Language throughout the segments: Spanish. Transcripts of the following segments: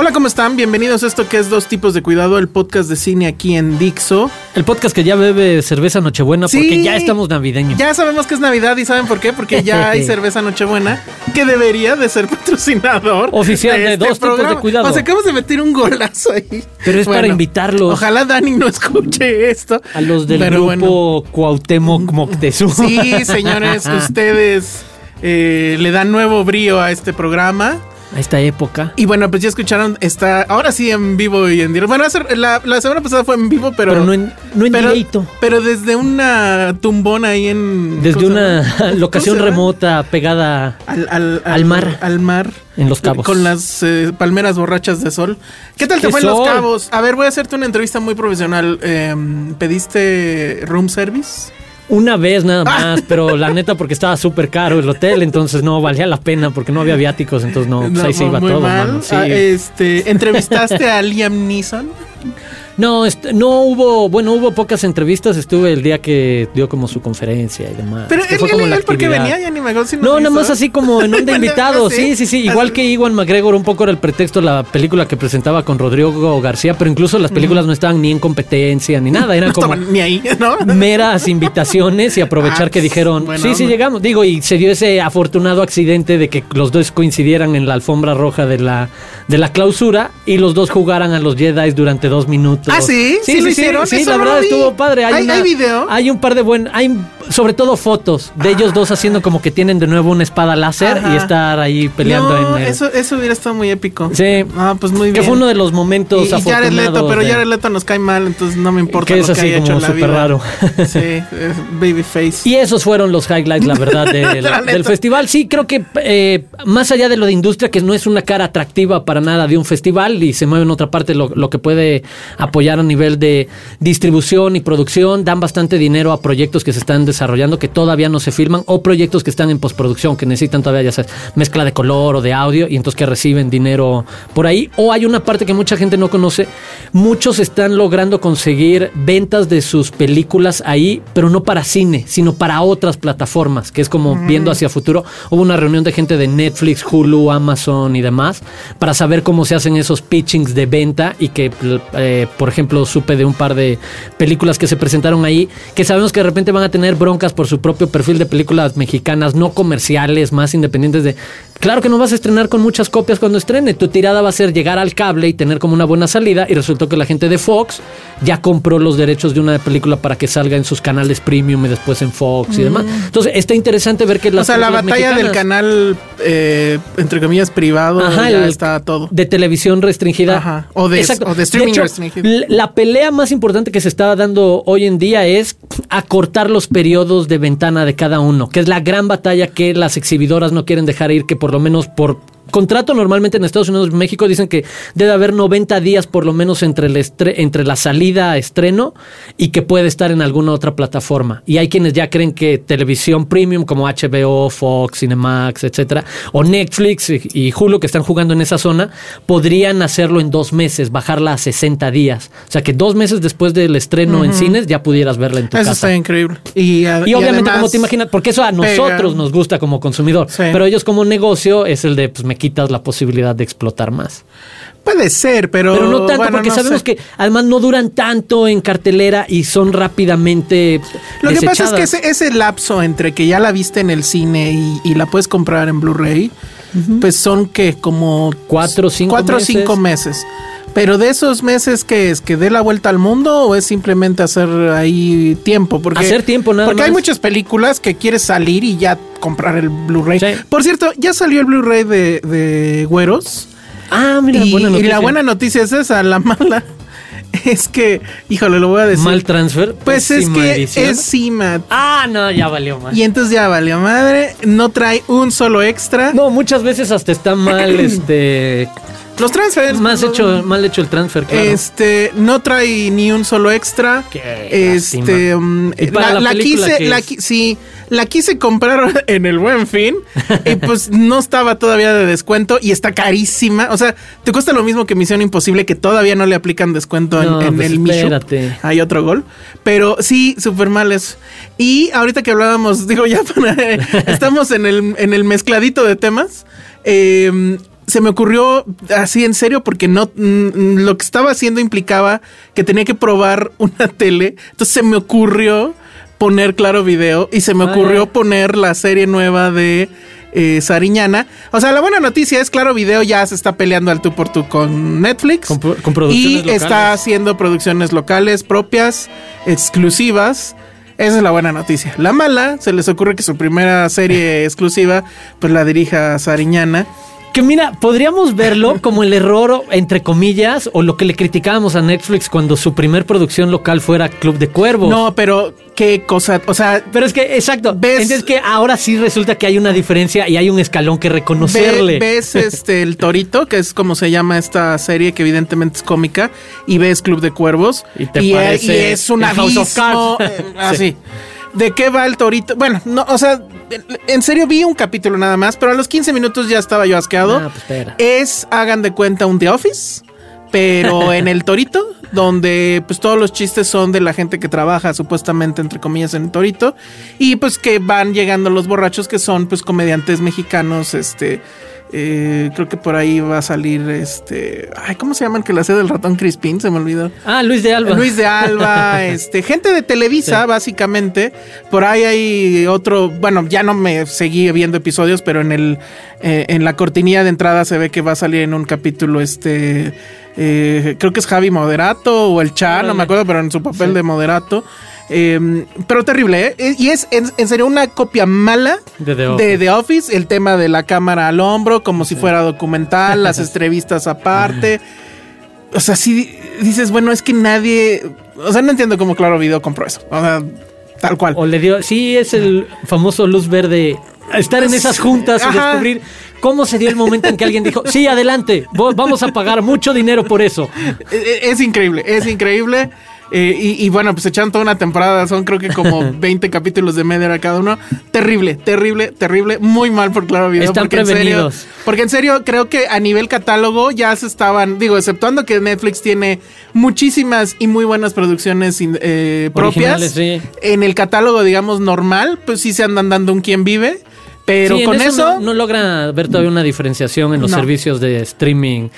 Hola, ¿cómo están? Bienvenidos a esto que es Dos Tipos de Cuidado, el podcast de cine aquí en Dixo. El podcast que ya bebe cerveza Nochebuena Sí. porque ya estamos navideños. Ya sabemos que es Navidad y ¿saben por qué? Porque ya hay cerveza Nochebuena que debería de ser patrocinador. Oficial de Dos Tipos de Cuidado. Sea, acabamos de meter un golazo ahí. Pero es para invitarlos. Ojalá Dani no escuche esto. A los del grupo Cuauhtémoc Moctezuma. Sí, señores, ustedes eh, le dan nuevo brío a este programa. A esta época. Y bueno, pues ya escucharon, está ahora sí en vivo y en directo. Bueno, la, la semana pasada fue en vivo, pero. Pero no en- no en pero, directo. Pero desde una tumbona ahí en. Desde ¿cómo se una locación remota pegada Al, al, al mar. Al mar. En Los Cabos. Con las eh, palmeras borrachas de sol. ¿Qué tal te ¿Qué fue en Los? Cabos? A ver, voy a hacerte una entrevista muy profesional. Eh, ¿Pediste room service? Una vez nada más, pero la neta porque estaba súper caro el hotel, entonces no valía la pena porque no había viáticos, entonces no, pues ahí se iba todo, mal. mano. Sí. Ah, este, ¿Entrevistaste a Liam Neeson? No, no hubo, bueno, hubo pocas entrevistas, estuve el día que dio como su conferencia y demás. Pero él, fue como él, la él, ¿por qué actividad. venía? Ya ni si nos No, nada más así como en onda invitado. sí. Sí, sí. Igual que Iwan McGregor, un poco era el pretexto la película que presentaba con Rodrigo García, pero incluso las películas no estaban ni en competencia ni nada. Eran No como ni ahí, ¿no? meras invitaciones y aprovechar Ah, que dijeron, sí, sí, llegamos. Digo, y se dio ese afortunado accidente de que los dos coincidieran en la alfombra roja de la, de la clausura y los dos jugaran a los Jedi durante dos minutos. Ah, ¿sí? ¿Sí lo hicieron? Sí, Eso la no verdad estuvo padre. ¿Hay- una- hay video? Hay un par de buen, hay sobre todo fotos de ellos dos haciendo como que tienen de nuevo una espada láser Ajá. y estar ahí peleando No, en el... eso, eso hubiera estado muy épico. Sí. Ah, pues muy que bien. fue uno de los momentos y, y Jared. Leto, pero de- Jared Leto nos cae mal, entonces no me importa Que lo es así que haya como hecho en la súper vida. raro. Sí, babyface. Y esos fueron los highlights, la verdad, La del festival. Sí, creo que eh, más allá de lo de industria, que no es una cara atractiva para nada de un festival y se mueve en otra parte lo, lo que puede apoyar a nivel de distribución y producción, dan bastante dinero a proyectos que se están desarrollando que todavía no se filman o proyectos que están en postproducción, que necesitan todavía, ya sabes, mezcla de color o de audio y entonces que reciben dinero por ahí. O hay una parte que mucha gente no conoce. Muchos están logrando conseguir ventas de sus películas ahí, pero no para cine, sino para otras plataformas, que es como viendo hacia futuro. Hubo una reunión de gente de Netflix, Hulu, Amazon y demás, para saber cómo se hacen esos pitchings de venta y que, eh, por ejemplo, supe de un par de películas que se presentaron ahí, que sabemos que de repente van a tener broncas por su propio perfil de películas mexicanas, no comerciales, más independientes de... Claro que no vas a estrenar con muchas copias cuando estrene, tu tirada va a ser llegar al cable y tener como una buena salida y resultó que la gente de Fox ya compró los derechos de una película para que salga en sus canales premium y después en Fox y demás. Entonces está interesante ver que Mm. o las sea, la batalla del canal, eh, entre comillas, privado, Ajá, ya el- está todo. de televisión restringida. Ajá, o de- o de streaming hecho, restringido. l- La pelea más importante que se está dando hoy en día es acortar los periodos de ventana de cada uno, que es la gran batalla que las exhibidoras no quieren dejar ir, que por lo menos por contrato normalmente en Estados Unidos y México dicen que debe haber 90 días por lo menos entre, el estre- entre la salida a estreno y que puede estar en alguna otra plataforma. Y hay quienes ya creen que televisión premium como HBO, Fox, Cinemax, etcétera, o Netflix y, y Hulu que están jugando en esa zona, podrían hacerlo en dos meses, bajarla a 60 días. O sea que dos meses después del estreno en cines ya pudieras verla en tu Eso casa. está increíble. Y, obviamente, como te imaginas, porque eso a pega. nosotros nos gusta como consumidor, Sí. pero ellos como negocio es el de, pues me quitas la posibilidad de explotar más. Puede ser, pero. Pero no tanto, bueno, porque no sabemos sé. que además no duran tanto en cartelera y son rápidamente Lo que pasa es que ese, ese lapso entre que ya la viste en el cine y, y la puedes comprar en Blu-ray, pues son que como Cuatro o cinco cuatro o meses. cinco meses. Pero de esos meses, ¿qué es? ¿Que dé la vuelta al mundo o es simplemente hacer ahí tiempo? Porque, Hacer tiempo, nada Porque hay muchas películas que quieres salir y ya comprar el Blu-ray. Sí. Por cierto, ya salió el Blu-ray de, de Güeros. Ah, mira, y, buena y noticia. la buena noticia es esa, la mala es que, híjole, lo voy a decir. Mal transfer. Pues es que edición. es CIMAT. Ah, no, ya valió mal. Y entonces ya valió madre. No trae un solo extra. No, muchas veces hasta está mal, este, Los transfers. más no- hecho, mal hecho el transfer, claro. Este, no trae ni un solo extra. Qué este, um, la quise, la sí, la quise comprar en el Buen Fin y pues no estaba todavía de descuento y está carísima. O sea, te cuesta lo mismo que Misión Imposible que todavía no le aplican descuento en, No, en pues el Mishu. Hay otro gol, pero sí, súper mal eso. Y ahorita que hablábamos, digo ya para, estamos en el en el mezcladito de temas. eh, se me ocurrió así en serio porque no mm, lo que estaba haciendo implicaba que tenía que probar una tele. Entonces se me ocurrió poner claro video y se me ocurrió poner la serie nueva de eh, Sariñana. O sea, la buena noticia es claro video ya se está peleando al tú por tú con Netflix Con pro- con producciones y locales. está haciendo producciones locales propias, exclusivas. Esa es la buena noticia. La mala, se les ocurre que su primera serie exclusiva, pues la dirija Sariñana. Que mira, podríamos verlo como el error, entre comillas, o lo que le criticábamos a Netflix cuando su primer producción local fuera Club de Cuervos. No, pero qué cosa, o sea, Pero es que, exacto, ¿Ves? entonces que ahora sí resulta que hay una diferencia y hay un escalón que ve- reconocerle. ves este el Torito, que es como se llama esta serie que evidentemente es cómica, y ves Club de Cuervos Y te y, parece y es un House abismo of Cards. eh, así. ¿De qué va el Torito? Bueno, no, o sea, en serio vi un capítulo nada más, pero a los 15 minutos ya estaba yo asqueado. Ah, pues espera. Es, hagan de cuenta, un The Office, pero en el Torito, donde pues todos los chistes son de la gente que trabaja supuestamente, entre comillas, en el Torito, y pues que van llegando los borrachos que son pues comediantes mexicanos, este... eh, creo que por ahí va a salir este. Ay, ¿cómo se llaman que la sede del ratón Crispín? Se me olvidó. Ah, Luis de Alba. Luis de Alba, este, gente de Televisa, básicamente. Por ahí hay otro, bueno, ya no me seguí viendo episodios, pero en el, eh, en la cortinilla de entrada se ve que va a salir en un capítulo, este, eh, creo que es Javi Moderato o el Cha, no me acuerdo, pero en su papel de Moderato. Eh, pero terrible, ¿eh? Y es en, en serio una copia mala De The de Office. The Office, el tema de la cámara al hombro, como si fuera documental, las entrevistas aparte. O sea, sí dices, bueno, es que nadie. O sea, no entiendo cómo Claro Video compró eso. O sea, tal cual. O le dio, sí, es el famoso luz verde. Estar en esas juntas y descubrir cómo se dio el momento en que alguien dijo, sí, adelante, vamos a pagar mucho dinero por eso. Eh, Es increíble, es increíble. Eh, y, y bueno, pues echaron toda una temporada, son creo que como 20 capítulos de media hora cada uno. Terrible, terrible, terrible. Muy mal por Claro Video. Están porque en serio- porque en serio creo que a nivel catálogo ya se estaban, digo, exceptuando que Netflix tiene muchísimas y muy buenas producciones eh, propias. Sí. En el catálogo, digamos, normal, pues sí se andan dando un quien vive. Pero Sí, con eso... no, no logra ver todavía una diferenciación en los No. servicios de streaming,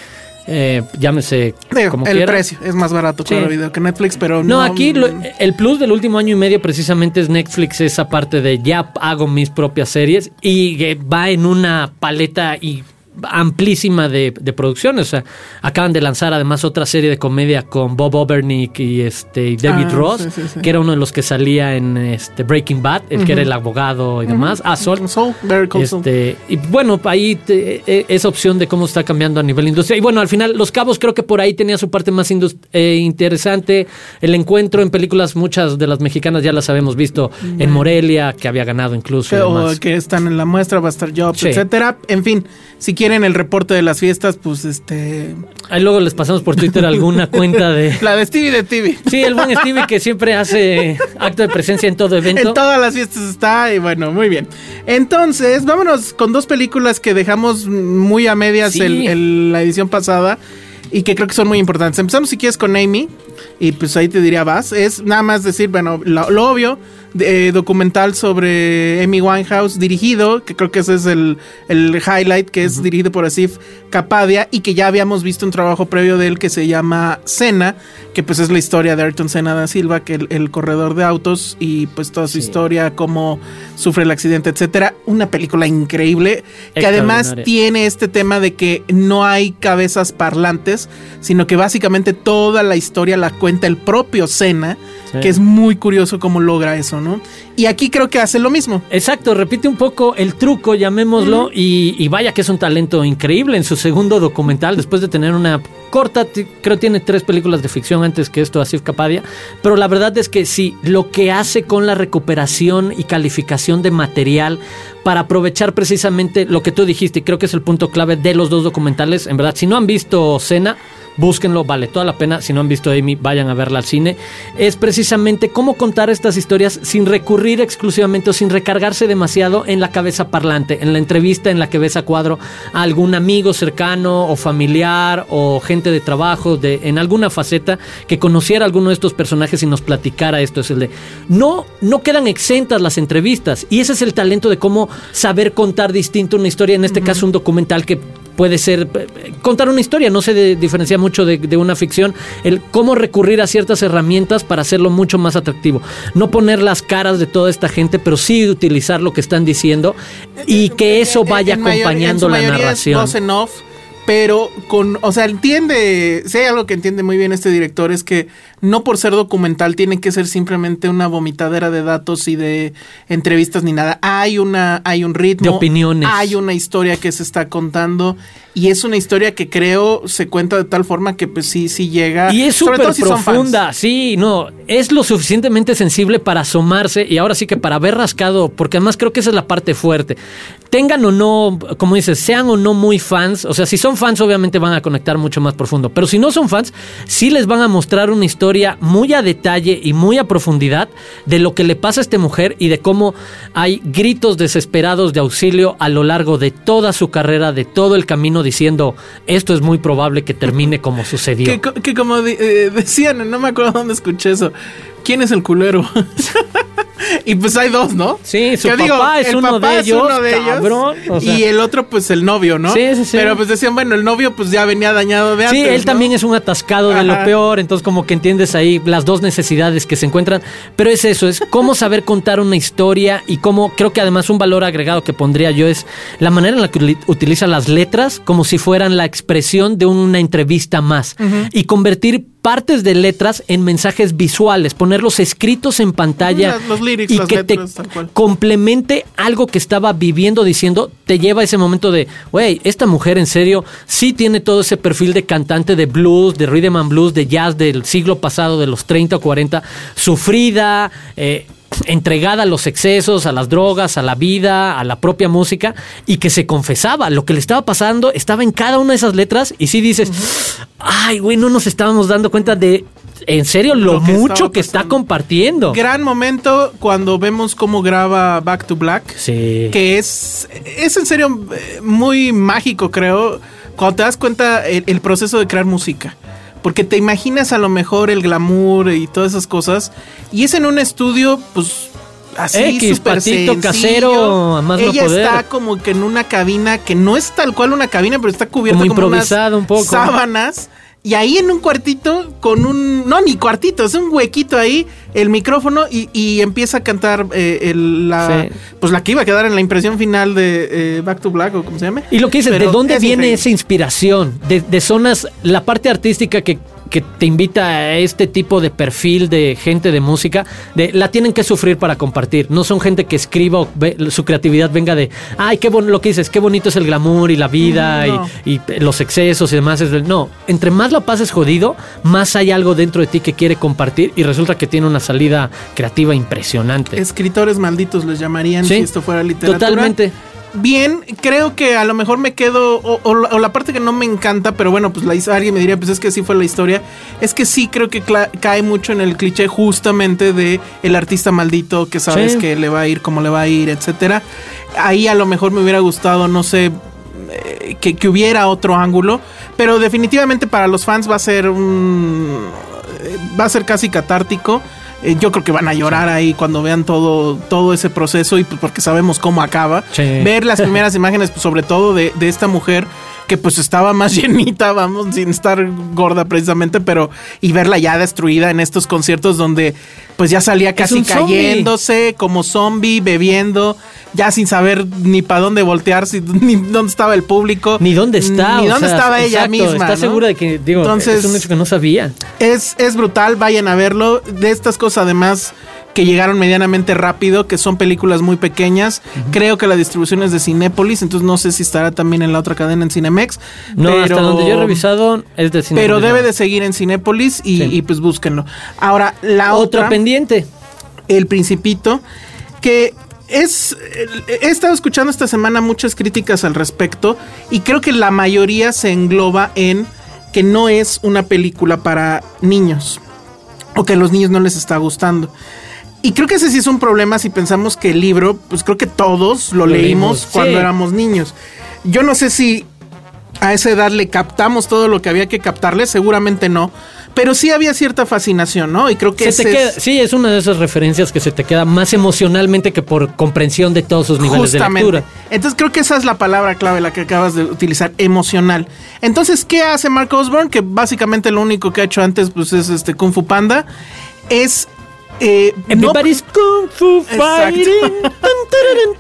eh, llámese digo, como el quiera. precio es más barato, Sí. Claro Video, que Netflix, pero No, no... aquí lo- el plus del último año y medio precisamente es Netflix, esa parte de ya hago mis propias series y va en una paleta y amplísima de, de producciones. O sea, acaban de lanzar además otra serie de comedia con Bob Obernick y este y David Ah, Ross, sí, sí, sí. que era uno de los que salía en este Breaking Bad, el que era el abogado y demás. Ah, Sol. Soul, Saul. Este, y bueno, ahí te- eh, esa opción de cómo está cambiando a nivel industria. Y bueno, al final, Los Cabos creo que por ahí tenía su parte más eh, interesante. El encuentro en películas, muchas de las mexicanas ya las habíamos visto en Morelia, que había ganado incluso. que, o que están en la muestra, va a estar Jobs, etcétera. En fin, si quieren el reporte de las fiestas, pues este. Ahí luego les pasamos por Twitter alguna cuenta de. La de Stevie de TV. Sí, el buen Stevie que siempre hace acto de presencia en todo evento. En todas las fiestas está, y bueno, muy bien. Entonces, vámonos con dos películas que dejamos muy a medias Sí. el- el- la edición pasada y que creo que son muy importantes. Empezamos, si quieres, con Amy, y pues ahí te diría vas. Es nada más decir, bueno, lo, lo obvio, de- documental sobre Amy Winehouse, dirigido, que creo que ese es el, el highlight, que es dirigido por Asif Kapadia y que ya habíamos visto un trabajo previo de él que se llama Senna, que pues es la historia de Ayrton Senna da Silva, que el, el corredor de autos y pues toda su historia, cómo sufre el accidente, etcétera. Una película increíble que además tiene este tema de que no hay cabezas parlantes, sino que básicamente toda la historia la cuenta el propio Senna, Sí. que es muy curioso cómo logra eso, ¿no? Y aquí creo que hace lo mismo. Exacto, repite un poco el truco, llamémoslo, y, y vaya que es un talento increíble en su segundo documental, después de tener una corta, creo tiene tres películas de ficción antes que esto, Asif Kapadia, pero la verdad es que sí, lo que hace con la recuperación y calificación de material para aprovechar precisamente lo que tú dijiste, y creo que es el punto clave de los dos documentales, en verdad, si no han visto Cena, búsquenlo, vale toda la pena. Si no han visto Amy, vayan a verla al cine. Es precisamente cómo contar estas historias sin recurrir exclusivamente o sin recargarse demasiado en la cabeza parlante, en la entrevista en la que ves a cuadro a algún amigo cercano o familiar o gente de trabajo, de, en alguna faceta que conociera a alguno de estos personajes y nos platicara esto. Es el de no, no quedan exentas las entrevistas. Y ese es el talento de cómo saber contar distinto una historia, en este caso un documental que puede ser eh, contar una historia, no se diferencia mucho de, de una ficción, el cómo recurrir a ciertas herramientas para hacerlo mucho más atractivo. No poner las caras de toda esta gente, pero sí utilizar lo que están diciendo y que eso vaya En mayor- en acompañando su la mayoría es narración. voz en off, pero con, o sea, entiende, si hay algo que entiende muy bien este director es que no por ser documental tiene que ser simplemente una vomitadera de datos y de entrevistas ni nada. Hay una, hay un ritmo, De opiniones. hay una historia que se está contando y es una historia que creo se cuenta de tal forma que pues sí, sí llega. Y es súper si profunda, sí, no, es lo suficientemente sensible para asomarse y ahora sí que para haber rascado, porque además creo que esa es la parte fuerte. Tengan o no, como dices, sean o no muy fans, o sea, si son fans obviamente van a conectar mucho más profundo, pero si no son fans, sí les van a mostrar una historia muy a detalle y muy a profundidad de lo que le pasa a esta mujer y de cómo hay gritos desesperados de auxilio a lo largo de toda su carrera, de todo el camino diciendo, esto es muy probable que termine como sucedió. Que, co- que como di- eh, decían, no me acuerdo dónde escuché eso. ¿Quién es el culero? y pues hay dos, ¿no? Sí, su Que papá es el uno papá de es ellos, uno de ellos, cabrón, o sea. y el otro, pues el novio, ¿no? Sí, sí, sí. Pero pues decían, bueno, el novio pues ya venía dañado de antes. Sí, él ¿no? también es un atascado de lo peor, entonces como que entiendes ahí las dos necesidades que se encuentran, pero es eso, es cómo saber contar una historia y cómo creo que además un valor agregado que pondría yo es la manera en la que utiliza las letras como si fueran la expresión de una entrevista más y convertir partes de letras en mensajes visuales, ponerlos escritos en pantalla Las- los lyrics, y las que letras, te complemente algo que estaba viviendo diciendo, te lleva a ese momento de, güey, esta mujer en serio sí tiene todo ese perfil de cantante de blues, de rhythm and blues, de jazz del siglo pasado, de los 30 o 40, sufrida, eh, entregada a los excesos, a las drogas, a la vida, a la propia música, y que se confesaba, lo que le estaba pasando estaba en cada una de esas letras, y sí dices, ay, güey, no nos estábamos dando cuenta de, en serio, lo, Lo que mucho que está compartiendo. Gran momento cuando vemos cómo graba Back to Black. Sí. Que es, es en serio eh, muy mágico, creo. Cuando te das cuenta el, el proceso de crear música. Porque te imaginas a lo mejor el glamour y todas esas cosas. Y es en un estudio, pues. Así, X, patito sencillo. casero, más no Ella poder. está como que en una cabina que no es tal cual una cabina, pero está cubierta Como como, unas improvisado un poco. sábanas. Y ahí en un cuartito con un... No, ni cuartito, es un huequito ahí, el micrófono y, y empieza a cantar eh, el- la... Sí. Pues la que iba a quedar en la impresión final de eh, Back to Black o como se llame. Y lo que dices, ¿de dónde es viene increíble. esa inspiración? De, de zonas, la parte artística que, que te invita a este tipo de perfil de gente de música, de, la tienen que sufrir para compartir. No son gente que escriba o ve- su creatividad venga de, ay, qué bueno, lo que dices, qué bonito es el glamour y la vida no. y, y los excesos y demás. No, entre más la pases jodido, más hay algo dentro de ti que quiere compartir y resulta que tiene una salida creativa impresionante. Escritores malditos les llamarían Sí, si esto fuera literatura. totalmente. Bien, creo que a lo mejor me quedo, o, o la- o la parte que no me encanta, pero bueno, pues la, alguien me diría, pues es que sí fue la historia, es que sí creo que cae mucho en el cliché justamente de el artista maldito que sabes Sí. que le va a ir como le va a ir, etcétera. Ahí a lo mejor me hubiera gustado, no sé, eh, que, que hubiera otro ángulo, pero definitivamente para los fans va a ser un eh, va a ser casi catártico. Eh, yo creo que van a llorar ahí cuando vean todo, todo ese proceso y pues porque sabemos cómo acaba. Sí. Ver las primeras imágenes, pues, sobre todo de, de esta mujer que pues estaba más llenita, vamos, sin estar gorda precisamente, pero y verla ya destruida en estos conciertos donde pues ya salía casi zombie. cayéndose como zombie, bebiendo, ya sin saber ni para dónde voltear, si- ni dónde estaba el público. Ni dónde está. Ni dónde sea, estaba ella misma. ¿Estás ¿no? segura de que, digo, Entonces- es un hecho que no sabía? Es, es brutal, vayan a verlo. De estas cosas además que llegaron medianamente rápido, que son películas muy pequeñas. Creo que la distribución es de Cinépolis, entonces no sé si estará también en la otra cadena en Cinemex. No, pero, hasta donde yo he revisado es de cine. Pero debe de seguir en Cinépolis y, Sí. y, pues búsquenlo. Ahora, la Otra otra, pendiente. El Principito, que es... He estado escuchando esta semana muchas críticas al respecto y creo que la mayoría se engloba en que no es una película para niños o que a los niños no les está gustando. Y creo que ese sí es un problema si pensamos que el libro, pues creo que todos lo, Lo leímos leímos, cuando sí. éramos niños. Yo no sé si a esa edad le captamos todo lo que había que captarle, seguramente no, pero sí había cierta fascinación, ¿no? Y creo que Se te ese queda- es- sí, es una de esas referencias que se te queda más emocionalmente que por comprensión de todos sus niveles de Justamente. lectura. Entonces creo que esa es la palabra clave, la que acabas de utilizar, emocional. Entonces, ¿qué hace Mark Osborne? Que básicamente lo único que ha hecho antes pues, es este Kung Fu Panda. Es... eh, no- Everybody's Kung Fu. Fighting.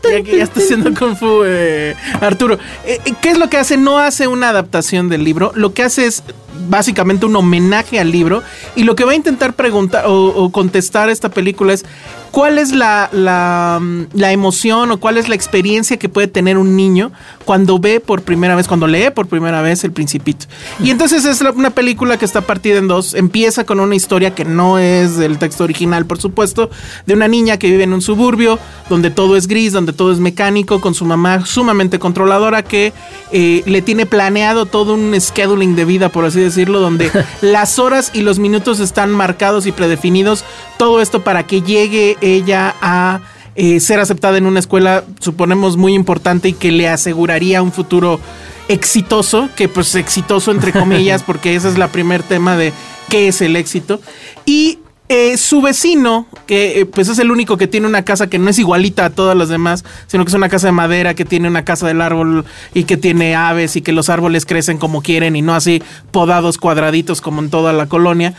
Ya ya está haciendo Kung Fu, eh, Arturo. Eh, eh, ¿Qué es lo que hace? No hace una adaptación del libro. Lo que hace es básicamente un homenaje al libro. Y lo que va a intentar preguntar o, o contestar esta película es: ¿cuál es la, la, mm, la emoción o cuál es la experiencia que puede tener un niño cuando ve por primera vez, cuando lee por primera vez El Principito? Y entonces es una película que está partida en dos. Empieza con una historia que no es del texto original, por supuesto, de una niña que vive en un suburbio donde todo es gris, donde todo es mecánico, con su mamá sumamente controladora que eh, le tiene planeado todo un scheduling de vida, por así decirlo, donde las horas y los minutos están marcados y predefinidos. Todo esto para que llegue ella a eh, ser aceptada en una escuela, suponemos, muy importante y que le aseguraría un futuro exitoso, que pues exitoso entre comillas, porque ese es la primer tema de qué es el éxito. Y eh, su vecino, que eh, pues es el único que tiene una casa que no es igualita a todas las demás, sino que es una casa de madera, que tiene una casa del árbol y que tiene aves y que los árboles crecen como quieren y no así podados cuadraditos como en toda la colonia,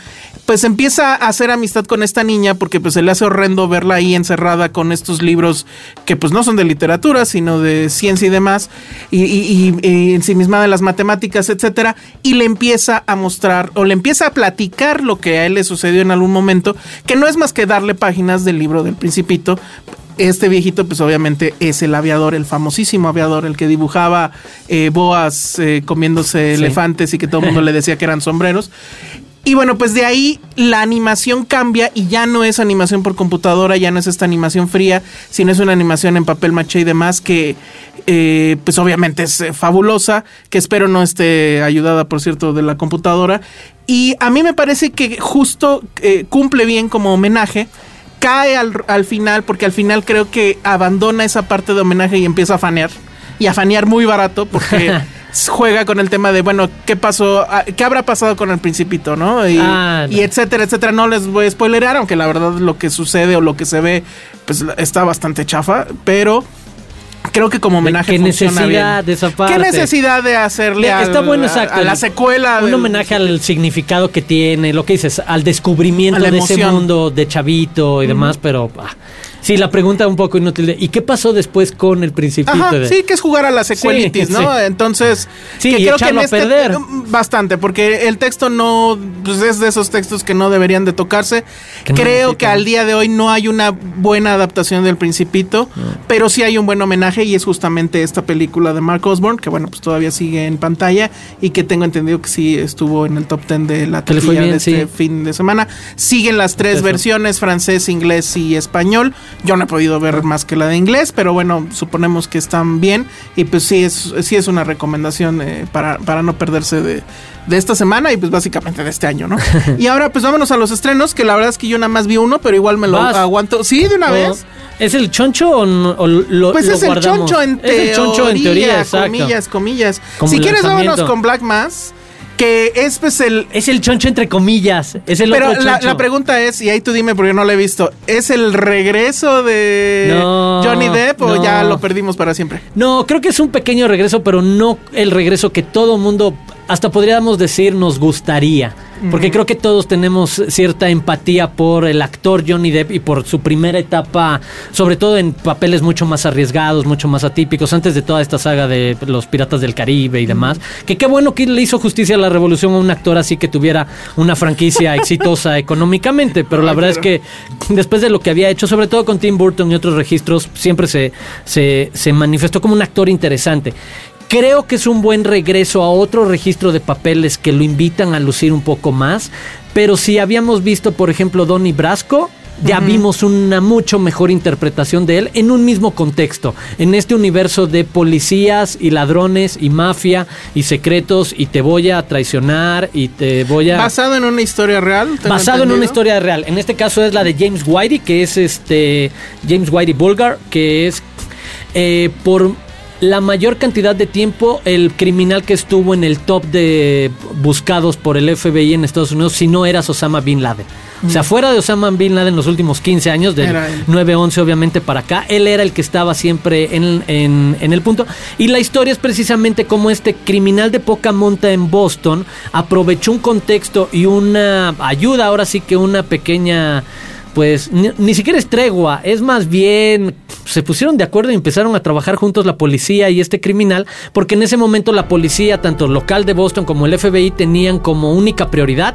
pues empieza a hacer amistad con esta niña porque pues se le hace horrendo verla ahí encerrada con estos libros que pues no son de literatura, sino de ciencia y demás, y, y, y, y ensimismada en las matemáticas, etcétera, y le empieza a mostrar o le empieza a platicar lo que a él le sucedió en algún momento, que no es más que darle páginas del libro del Principito. Este viejito, pues obviamente es el aviador, el famosísimo aviador, el que dibujaba eh, boas eh, comiéndose elefantes y que todo el mundo le decía que eran sombreros. Y bueno, pues de ahí la animación cambia y ya no es animación por computadora, ya no es esta animación fría, sino es una animación en papel maché y demás que eh, pues obviamente es fabulosa, que espero no esté ayudada, por cierto, de la computadora. Y a mí me parece que justo eh, cumple bien como homenaje. Cae al, al final, porque al final creo que abandona esa parte de homenaje y empieza a fanear. Y a fanear muy barato, porque juega con el tema de, bueno, ¿qué pasó? Ah, ¿Qué habrá pasado con el principito, no? Y, Ah, no. y etcétera, etcétera. No les voy a spoilerar, aunque la verdad lo que sucede o lo que se ve, pues está bastante chafa, pero creo que como homenaje ¿Qué funciona necesidad bien. de esa parte? ¿Qué necesidad de hacerle al- está bueno, a- exacto. a la secuela? Un del- homenaje al significado que tiene, lo que dices, al descubrimiento de ese mundo de chavito y demás, pero ah, sí, la pregunta un poco inútil de ¿y qué pasó después con el principito? Ajá, de- sí, que es jugar a la secuelitis, Sí, ¿no? sí. Entonces, Sí, que y creo que en echarlo a este perder. bastante, porque el texto no pues es de esos textos que no deberían de tocarse. Que creo que al día de hoy no hay una buena adaptación del Principito, pero sí hay un buen homenaje y es justamente esta película de Mark Osborne, que bueno, pues todavía sigue en pantalla y que tengo entendido que sí estuvo en el top 10 de la taquilla de este fin de semana. Siguen las tres Eso. versiones, francés, inglés y español. Yo no he podido ver más que la de inglés, pero bueno, suponemos que están bien. Y pues sí, es, sí es una recomendación eh, para, para no perderse de, de esta semana y pues básicamente de este año, ¿no? y ahora pues vámonos a los estrenos, que la verdad es que yo nada más vi uno, pero igual me lo Vas. aguanto. Sí, de una vez. ¿Es el choncho o, no- o lo Pues lo es el guardamos? choncho en Es el choncho en teoría, exacto. comillas, comillas. Como si el quieres, vámonos con Black Mass, que es pues el... Es el choncho entre comillas. Es el Pero otro la, la pregunta es, y ahí tú dime porque no lo he visto, ¿es el regreso de No, Johnny Depp o no. ya lo perdimos para siempre? No, creo que es un pequeño regreso, pero no el regreso que todo mundo, hasta podríamos decir, nos gustaría. Porque creo que todos tenemos cierta empatía por el actor Johnny Depp y por su primera etapa, sobre todo en papeles mucho más arriesgados, mucho más atípicos, antes de toda esta saga de los Piratas del Caribe y demás. Que qué bueno que le hizo justicia a la revolución a un actor así que tuviera una franquicia exitosa económicamente, pero la verdad es que después de lo que había hecho, sobre todo con Tim Burton y otros registros, siempre se, se, se manifestó como un actor interesante. Creo que es un buen regreso a otro registro de papeles que lo invitan a lucir un poco más, pero si habíamos visto, por ejemplo, Donnie Brasco, ya vimos una mucho mejor interpretación de él en un mismo contexto, en este universo de policías y ladrones y mafia y secretos y te voy a traicionar y te voy a... Basado en una historia real. Basado en una historia real. En este caso es la de James Whitey, que es este James Whitey Bulgar, que es eh, por la mayor cantidad de tiempo el criminal que estuvo en el top de buscados por el FBI en Estados Unidos, si no eras Osama Bin Laden. O sea, fuera de Osama Bin Laden los últimos 15 años, del Era él. 9-11 obviamente para acá, él era el que estaba siempre en, en- en el punto. Y la historia es precisamente como este criminal de poca monta en Boston aprovechó un contexto y una ayuda, ahora sí que una pequeña... Pues ni, ni siquiera es tregua, es más bien se pusieron de acuerdo y empezaron a trabajar juntos la policía y este criminal, porque en ese momento la policía, tanto local de Boston como el FBI, tenían como única prioridad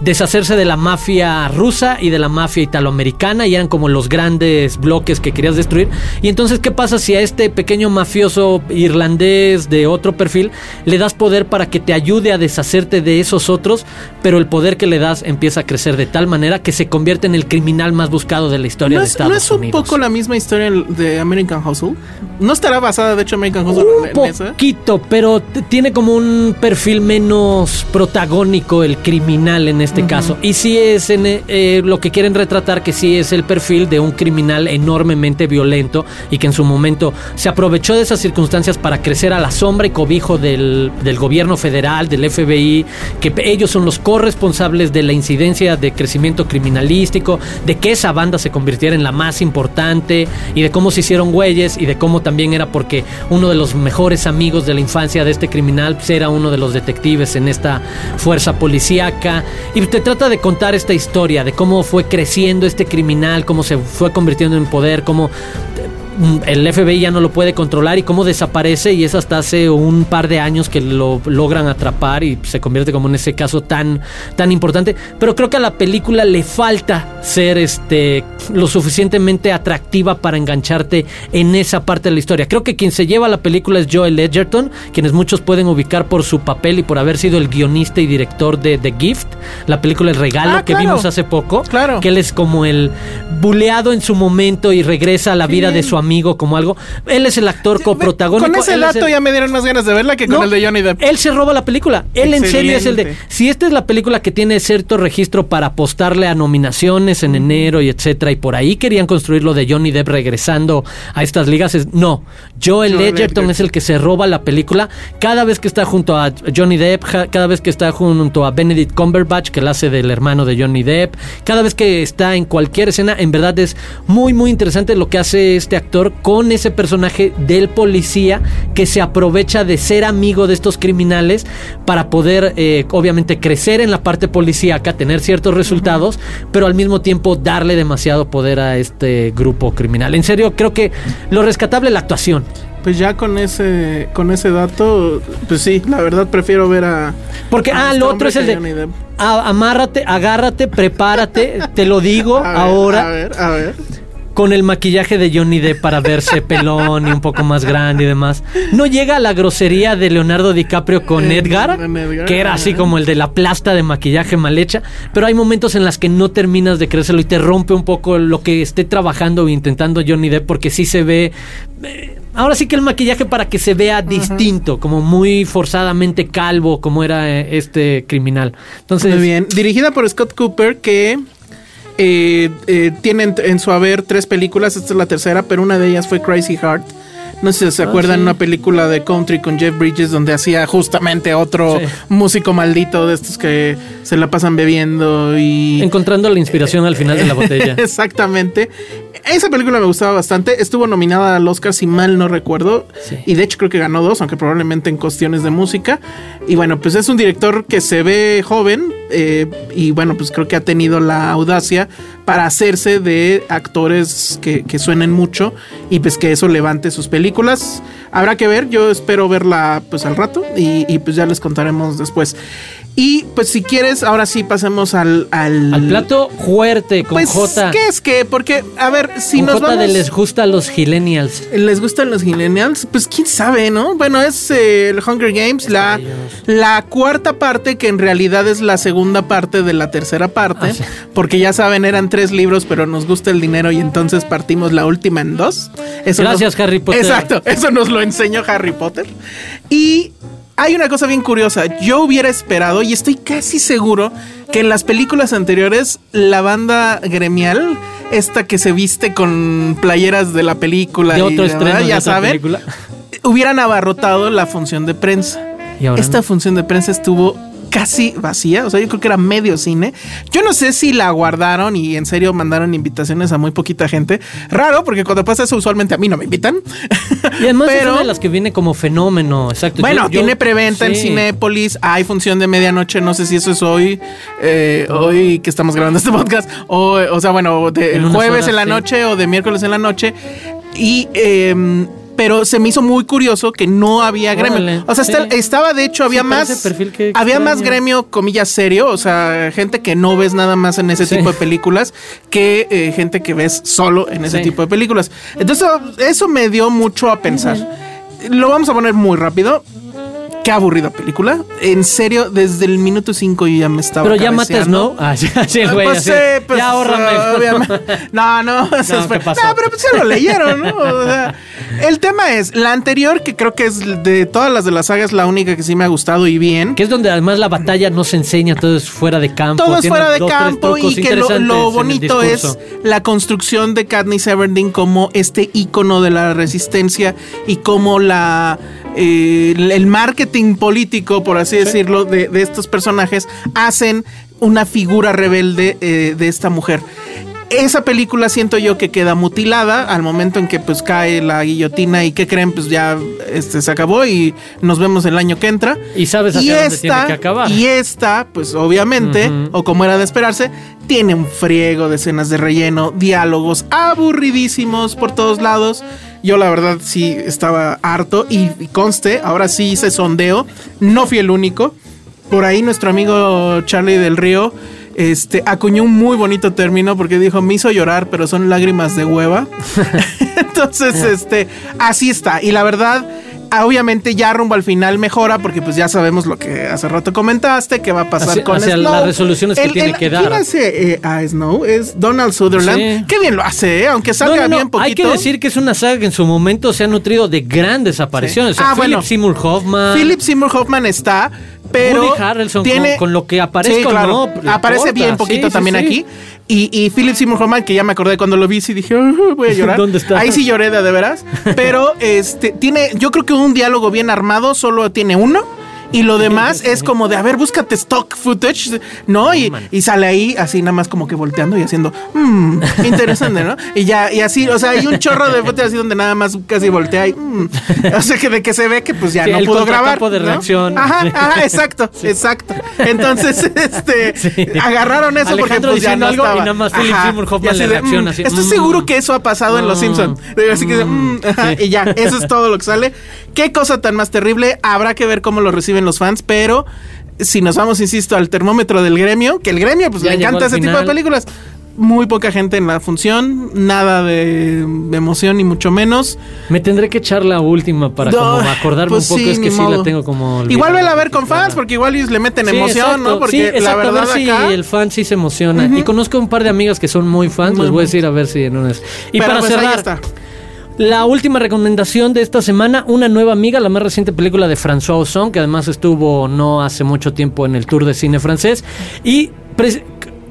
deshacerse de la mafia rusa y de la mafia italoamericana y eran como los grandes bloques que querías destruir. Y entonces, ¿qué pasa si a este pequeño mafioso irlandés de otro perfil le das poder para que te ayude a deshacerte de esos otros, pero el poder que le das empieza a crecer de tal manera que se convierte en el criminal más buscado de la historia ¿No de es, Estados ¿No es un Unidos? poco la misma historia de American Hustle? ¿No estará basada, de hecho, American Hustle en Un esa? poquito, pero tiene como un perfil menos protagónico el criminal en este caso. Y sí es en, eh, lo que quieren retratar, que sí es el perfil de un criminal enormemente violento y que en su momento se aprovechó de esas circunstancias para crecer a la sombra y cobijo del, del gobierno federal, del FBI, que ellos son los corresponsables de la incidencia de crecimiento criminalístico, de que esa banda se convirtiera en la más importante y de cómo se hicieron güeyes y de cómo también era porque uno de los mejores amigos de la infancia de este criminal pues, era uno de los detectives en esta fuerza policíaca. Y te trata de contar esta historia de cómo fue creciendo este criminal, cómo se fue convirtiendo en poder, cómo el FBI ya no lo puede controlar y cómo desaparece y es hasta hace un par de años que lo logran atrapar y se convierte como en ese caso tan tan importante pero creo que a la película le falta ser este lo suficientemente atractiva para engancharte en esa parte de la historia creo que quien se lleva la película es Joel Edgerton quienes muchos pueden ubicar por su papel y por haber sido el guionista y director de The Gift la película El Regalo Ah, que claro. vimos hace poco Claro. que él es como el buleado en su momento y regresa a la vida de su amigo como algo. Él es el actor coprotagónico. Con ese dato el- ya me dieron más ganas de verla que con No, el de Johnny Depp. Él se roba la película. Él en serio es el de. Si esta es la película que tiene cierto registro para apostarle a nominaciones en enero y etcétera, y por ahí querían construir lo de Johnny Depp regresando a estas ligas, es no. Joel Edgerton es el que se roba la película. Cada vez que está junto a Johnny Depp, cada vez que está junto a Benedict Cumberbatch, que la hace del hermano de Johnny Depp, cada vez que está en cualquier escena, en verdad es muy, muy interesante lo que hace este actor con ese personaje del policía que se aprovecha de ser amigo de estos criminales para poder, eh, obviamente, crecer en la parte policíaca, tener ciertos resultados, pero al mismo tiempo darle demasiado poder a este grupo criminal. En serio, creo que lo rescatable es la actuación. Pues ya con ese con ese dato, pues sí, la verdad prefiero ver a. Porque, a ah, este lo otro es el de. A- amárrate, agárrate, prepárate, te lo digo A ver, ahora. A ver, a ver. Con el maquillaje de Johnny Depp para verse pelón y un poco más grande y demás. No llega a la grosería de Leonardo DiCaprio con Eh, Edgar, que era así ajá. como el de la plasta de maquillaje mal hecha, pero hay momentos en las que no terminas de creérselo y te rompe un poco lo que esté trabajando o intentando Johnny Depp porque sí se ve... eh, Ahora sí que el maquillaje para que se vea distinto, como muy forzadamente calvo, como era eh, este criminal. Entonces, Muy bien. Dirigida por Scott Cooper, que eh, eh, tiene en, su haber tres películas. Esta es la tercera, pero una de ellas fue Crazy Heart. No sé si se Ah, acuerdan, sí. una película de country con Jeff Bridges donde hacía justamente otro Sí. músico maldito de estos que se la pasan bebiendo y... encontrando la inspiración al final de la botella. Exactamente. Esa película me gustaba bastante. Estuvo nominada al Oscar, si mal no recuerdo. Sí. Y de hecho creo que ganó dos, aunque probablemente en cuestiones de música. Y bueno, pues es un director que se ve joven. Eh, y bueno, pues creo que ha tenido la audacia para hacerse de actores que, que suenen mucho. Y pues que eso levante sus películas. Habrá que ver. Yo espero verla pues al rato. Y, y, pues ya les contaremos después. Y pues si quieres, ahora sí pasemos al... Al, Al plato fuerte con pues, J. ¿qué es que? Porque, a ver, si con nos J vamos... de les gusta a los millennials. ¿Les gustan los millennials? Pues quién sabe, ¿no? Bueno, es eh, el Hunger Games, la, la cuarta parte, que en realidad es la segunda parte de la tercera parte. Ah, sí. Porque ya saben, eran tres libros, pero nos gusta el dinero y entonces partimos la última en dos. Eso Gracias, Harry Potter. Exacto, eso nos lo enseñó Harry Potter. Y hay una cosa bien curiosa. Yo hubiera esperado, y estoy casi seguro, que en las películas anteriores, la banda gremial, esta que se viste con playeras de la película, De y otro demás, estreno de ya otra saben, película. hubieran abarrotado la función de prensa. Y ahora Esta no. función de prensa estuvo casi vacía, o sea, yo creo que era medio cine. Yo no sé si la guardaron y en serio mandaron invitaciones a muy poquita gente. Raro, porque cuando pasa eso usualmente a mí no me invitan. Y además es Pero- una de las que viene como fenómeno, exacto. Bueno, Yo- yo- tiene preventa en. Cinépolis, hay función de medianoche, no sé si eso es hoy, eh, hoy que estamos grabando este podcast, o, o sea, bueno, de En jueves horas, en la sí. noche o de miércoles en la noche. Y, em, pero se me hizo muy curioso que no había gremio. Órale, o sea, sí. está- estaba de hecho, había Sí, más, perfil que había más gremio, comillas, serio, o sea, gente que no ves nada más en ese Sí. tipo de películas que eh, gente que ves solo en ese tipo de películas. Entonces, eso me dio mucho a pensar. Lo vamos a poner muy rápido. Qué aburrida película. En serio, desde el minuto 5 yo ya me estaba. Pero ya mates. ¿no? Ah, sí, sí, güey. Pues, pues, ya ahórrame. obviamente. No, no, No, ¿qué pasó? no, pero pues ya lo leyeron, ¿no? O sea, el tema es, la anterior, que creo que es de todas las de la saga, es la única que sí me ha gustado y bien. Que es donde además la batalla no se enseña, todo es fuera de campo. Todo es fuera de dos, campo y que lo, bonito es la construcción de Katniss Everdeen como este ícono de la resistencia y como la eh, el marketing político, por así decirlo, de, de estos personajes hacen una figura rebelde eh, de esta mujer. Esa película siento yo que queda mutilada al momento en que pues cae la guillotina y que creen pues ya este se acabó y nos vemos el año que entra. Y sabes hacia dónde tiene que acabar. Y esta, pues obviamente, o como era de esperarse, tiene un friego de escenas de relleno, diálogos aburridísimos por todos lados. Yo la verdad sí estaba harto y, y conste, ahora sí hice sondeo, no fui el único. Por ahí nuestro amigo Charlie del Río este, acuñó un muy bonito término porque dijo, me hizo llorar, pero son lágrimas de hueva. Entonces, este, así está. Y la verdad, obviamente ya rumbo al final mejora porque pues ya sabemos lo que hace rato comentaste, que va a pasar Hacia- con hacia Snow. las resoluciones que tiene que dar. ¿Quién hace eh, a Snow? Es Donald Sutherland. Sí. Qué bien lo hace, ¿eh? aunque salga no, no, bien poquito. Hay que decir que es una saga que en su momento se ha nutrido de grandes apariciones. Sí. O sea, Ah, Philip bueno. Seymour Hoffman. Philip Seymour Hoffman está, pero Woody Harrelson, tiene con- con lo que aparezca o no, le aparece bien poquito Sí, sí, también sí. aquí. Y, y Philip Seymour Hoffman, que ya me acordé cuando lo vi, sí dije, "Ah, voy a llorar. ¿Dónde está? Ahí sí lloré de, de veras. Pero este tiene, yo creo que un diálogo bien armado solo tiene uno. Y lo demás es como de, a ver, búscate stock footage, ¿no? Y, y sale ahí así nada más como que volteando y haciendo, mmm, interesante, ¿no? Y ya, y así, o sea, hay un chorro de footage así donde nada más casi voltea y, "Mm". o sea, que de que se ve que pues ya Sí, no el pudo grabar. de ¿no? reacción. Ajá, ajá, exacto, exacto. Entonces, este, Sí. agarraron eso porque pues ya no algo y estaba. nada más Philip Seymour Hoffman le reacciona "Mm". así, Estoy "Mm". seguro que eso ha pasado en Los. Simpsons. Así que, "Mm", ajá, y ya, eso es todo lo que sale. Qué cosa tan más terrible. Habrá que ver cómo lo reciben los fans, pero si nos vamos, insisto, al termómetro del gremio, que el gremio pues Ya le encanta ese tipo de películas. muy poca gente en la función, nada de, de emoción ni mucho menos. Me tendré que echar la última para No, como acordarme pues un poco, sí, es que sí la tengo como... Igual vela a ver con fans, porque igual ellos le meten Sí, emoción, exacto. ¿no? Porque sí, la exacto, verdad a ver si acá. el fan sí se emociona. Y conozco un par de amigas que son muy fans, Muy les voy a decir a ver si en unas... Y Pero para pues ahí cerrar, está. La última recomendación de esta semana, una nueva amiga, la más reciente película de François Ozon, que además estuvo no hace mucho tiempo en el Tour de Cine francés. Y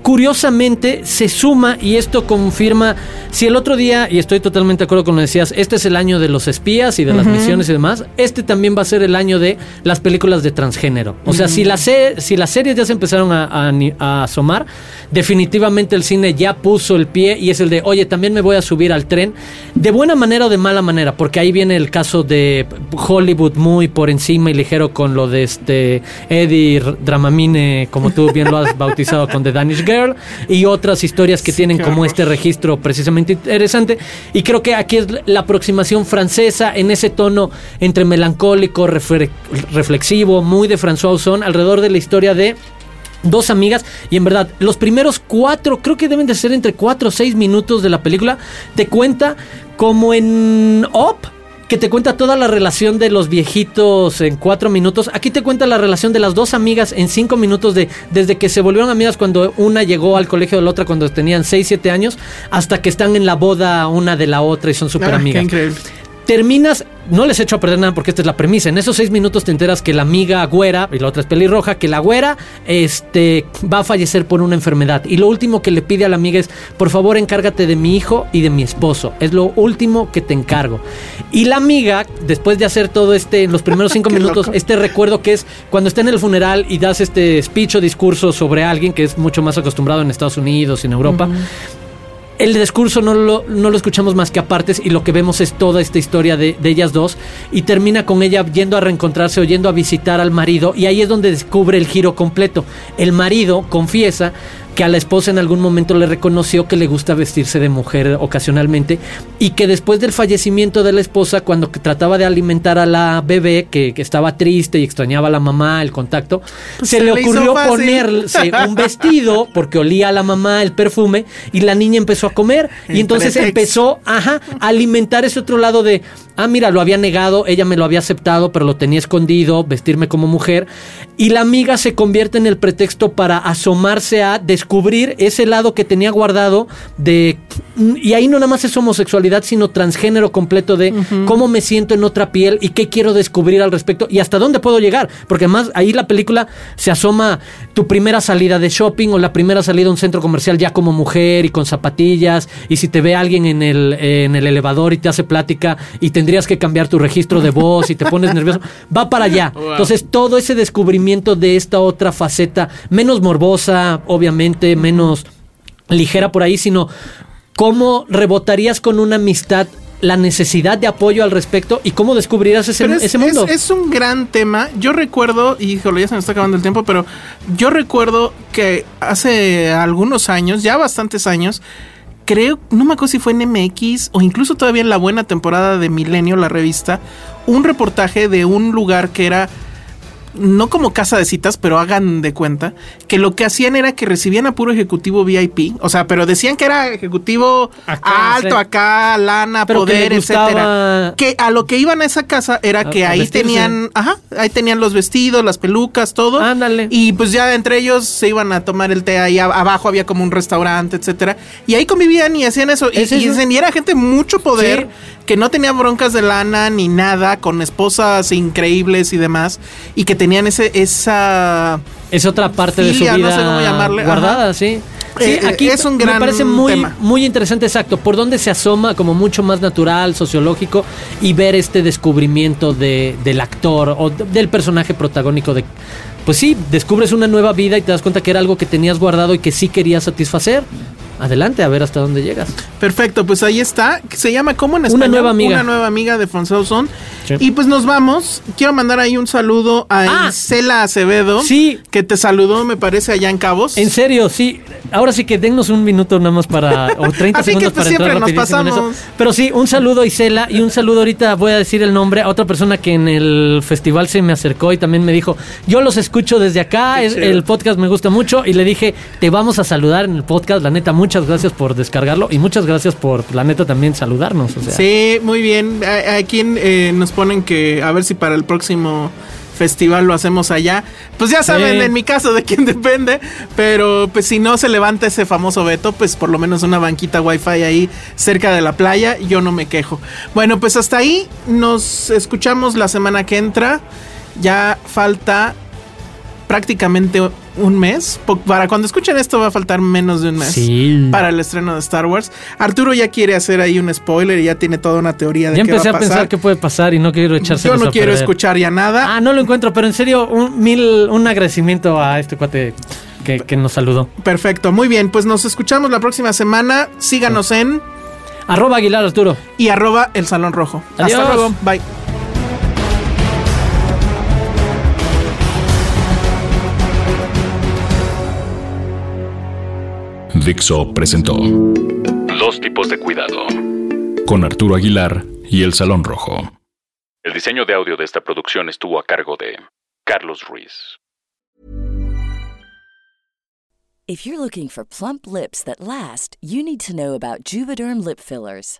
curiosamente se suma, y esto confirma, si el otro día, y estoy totalmente de acuerdo con lo que decías, este es el año de los espías y de las misiones y demás, este también va a ser el año de las películas de transgénero. O sea, si, las si las series ya se empezaron a, a ni- a asomar, definitivamente el cine ya puso el pie y es el de, oye, también me voy a subir al tren, de buena manera o de mala manera, porque ahí viene el caso de Hollywood muy por encima y ligero con lo de este Eddie Dramamine, como tú bien lo has bautizado con The Danish Girl, y otras historias que tienen como este registro precisamente interesante. Y creo que aquí es la aproximación francesa en ese tono entre melancólico, reflexivo, muy de François Ozon, alrededor de la historia de dos amigas y en verdad los primeros cuatro creo que deben de ser entre cuatro o seis minutos de la película te cuenta como en Up que te cuenta toda la relación de los viejitos en cuatro minutos. Aquí te cuenta la relación de las dos amigas en cinco minutos de desde que se volvieron amigas cuando una llegó al colegio de la otra cuando tenían seis, siete años hasta que están en la boda una de la otra y son súper Ah, qué amigas increíble. Terminas, no les echo a perder nada porque esta es la premisa. En esos seis minutos te enteras que la amiga güera, y la otra es pelirroja, que la güera este, va a fallecer por una enfermedad. Y lo último que le pide a la amiga es, por favor, encárgate de mi hijo y de mi esposo. Es lo último que te encargo. Y la amiga, después de hacer todo este, en los primeros cinco minutos, loco. este recuerdo que es cuando está en el funeral y das este speech o discurso sobre alguien que es mucho más acostumbrado en Estados Unidos y en Europa. El discurso no lo, no lo escuchamos más que apartes y lo que vemos es toda esta historia de, de ellas dos y termina con ella yendo a reencontrarse o yendo a visitar al marido y ahí es donde descubre el giro completo. El marido confiesa que a la esposa en algún momento le reconoció que le gusta vestirse de mujer ocasionalmente y que después del fallecimiento de la esposa, cuando trataba de alimentar a la bebé, que, que estaba triste y extrañaba a la mamá, el contacto, Pues se, se le ocurrió ponerse un vestido porque olía a la mamá el perfume y la niña empezó a comer. Y entonces empezó ajá, a alimentar ese otro lado de, ah, mira, lo había negado, ella me lo había aceptado, pero lo tenía escondido, vestirme como mujer y la amiga se convierte en el pretexto para asomarse a descubrir ese lado que tenía guardado de y ahí no nada más es homosexualidad, sino transgénero completo de cómo me siento en otra piel y qué quiero descubrir al respecto y hasta dónde puedo llegar, porque además ahí la película se asoma tu primera salida de shopping o la primera salida a un centro comercial ya como mujer y con zapatillas y si te ve alguien en el, en el elevador y te hace plática y tendrías que cambiar tu registro de voz y te pones nervioso, va para allá. Entonces todo ese descubrimiento de esta otra faceta, menos morbosa, obviamente, menos ligera por ahí, sino cómo rebotarías con una amistad la necesidad de apoyo al respecto y cómo descubrirás ese, es, ese mundo. es- es un gran tema. Yo recuerdo, híjole, ya se me está acabando el tiempo, pero yo recuerdo que hace algunos años, ya bastantes años, creo, no me acuerdo si fue en MX o incluso todavía en la buena temporada de Milenio, la revista, un reportaje de un lugar que era no como casa de citas, pero hagan de cuenta que lo que hacían era que recibían a puro ejecutivo VIP, o sea, pero decían que era ejecutivo Acá, alto, sí. acá, lana, Pero poder, gustaba- etcétera. Que a lo que iban a esa casa era A- que a ahí vestirse. tenían, ajá, ahí tenían los vestidos, las pelucas, todo. Ándale. Y pues ya entre ellos se iban a tomar el té ahí abajo había como un restaurante, etcétera. Y ahí convivían y hacían eso. Y, ¿Es y eso? y era gente mucho poder, Sí. que no tenía broncas de lana ni nada, con esposas increíbles y demás. Y que tenían ese, esa es otra parte de su vida no sé cómo llamarle, guardada, ajá. sí. Sí, Eh, aquí es un me gran parece muy, tema. muy interesante, exacto, por donde se asoma como mucho más natural, sociológico, y ver este descubrimiento de, del actor o de- del personaje protagónico de... Pues sí, descubres una nueva vida y te das cuenta que era algo que tenías guardado y que sí querías satisfacer. Adelante, a ver hasta dónde llegas. Perfecto, pues ahí está. Se llama como en Una español? nueva amiga. Una nueva amiga de François Ozon. Sí. Y pues nos vamos. Quiero mandar ahí un saludo a Ah. Isela Acevedo. Sí. Que te saludó, me parece, allá en Cabos. En serio, sí. Ahora sí que dennos un minuto nada más para. O 30 Así que, segundos pues, para entrar siempre nos pasamos. Pero sí, un saludo a Isela y un saludo ahorita, voy a decir el nombre, a otra persona que en el festival se me acercó y también me dijo: Yo los escucho desde acá, es- el podcast me gusta mucho. Y le dije: Te vamos a saludar en el podcast, la neta, muchas muchas gracias por descargarlo y muchas gracias por, la neta, también saludarnos. O sea. Sí, muy bien. Aquí eh, nos ponen que a ver si para el próximo festival lo hacemos allá. Pues ya saben, en mi caso, de quién depende. Pero pues si no se levanta ese famoso veto, pues por lo menos una banquita wifi ahí cerca de la playa, yo no me quejo. Bueno, pues hasta ahí nos escuchamos la semana que entra. Ya falta prácticamente un mes. Para cuando escuchen esto va a faltar menos de un mes para el estreno de Star Wars. Arturo ya quiere hacer ahí un spoiler y ya tiene toda una teoría de ya qué empecé va a, pensar qué puede pasar y no quiero echarse Yo no quiero escuchar ya nada. Ah, no lo encuentro, pero en serio, un mil, un agradecimiento a este cuate que, que nos saludó. Perfecto, muy bien, pues nos escuchamos la próxima semana. Síganos en arroba Aguilar Arturo y arroba el Salón Rojo. Hasta luego, bye. Dixo presentó Dos tipos de cuidado con Arturo Aguilar y El Salón Rojo. El diseño de audio de esta producción estuvo a cargo de Carlos Ruiz. If you're looking for plump lips that last, you need to know about Juvederm lip fillers.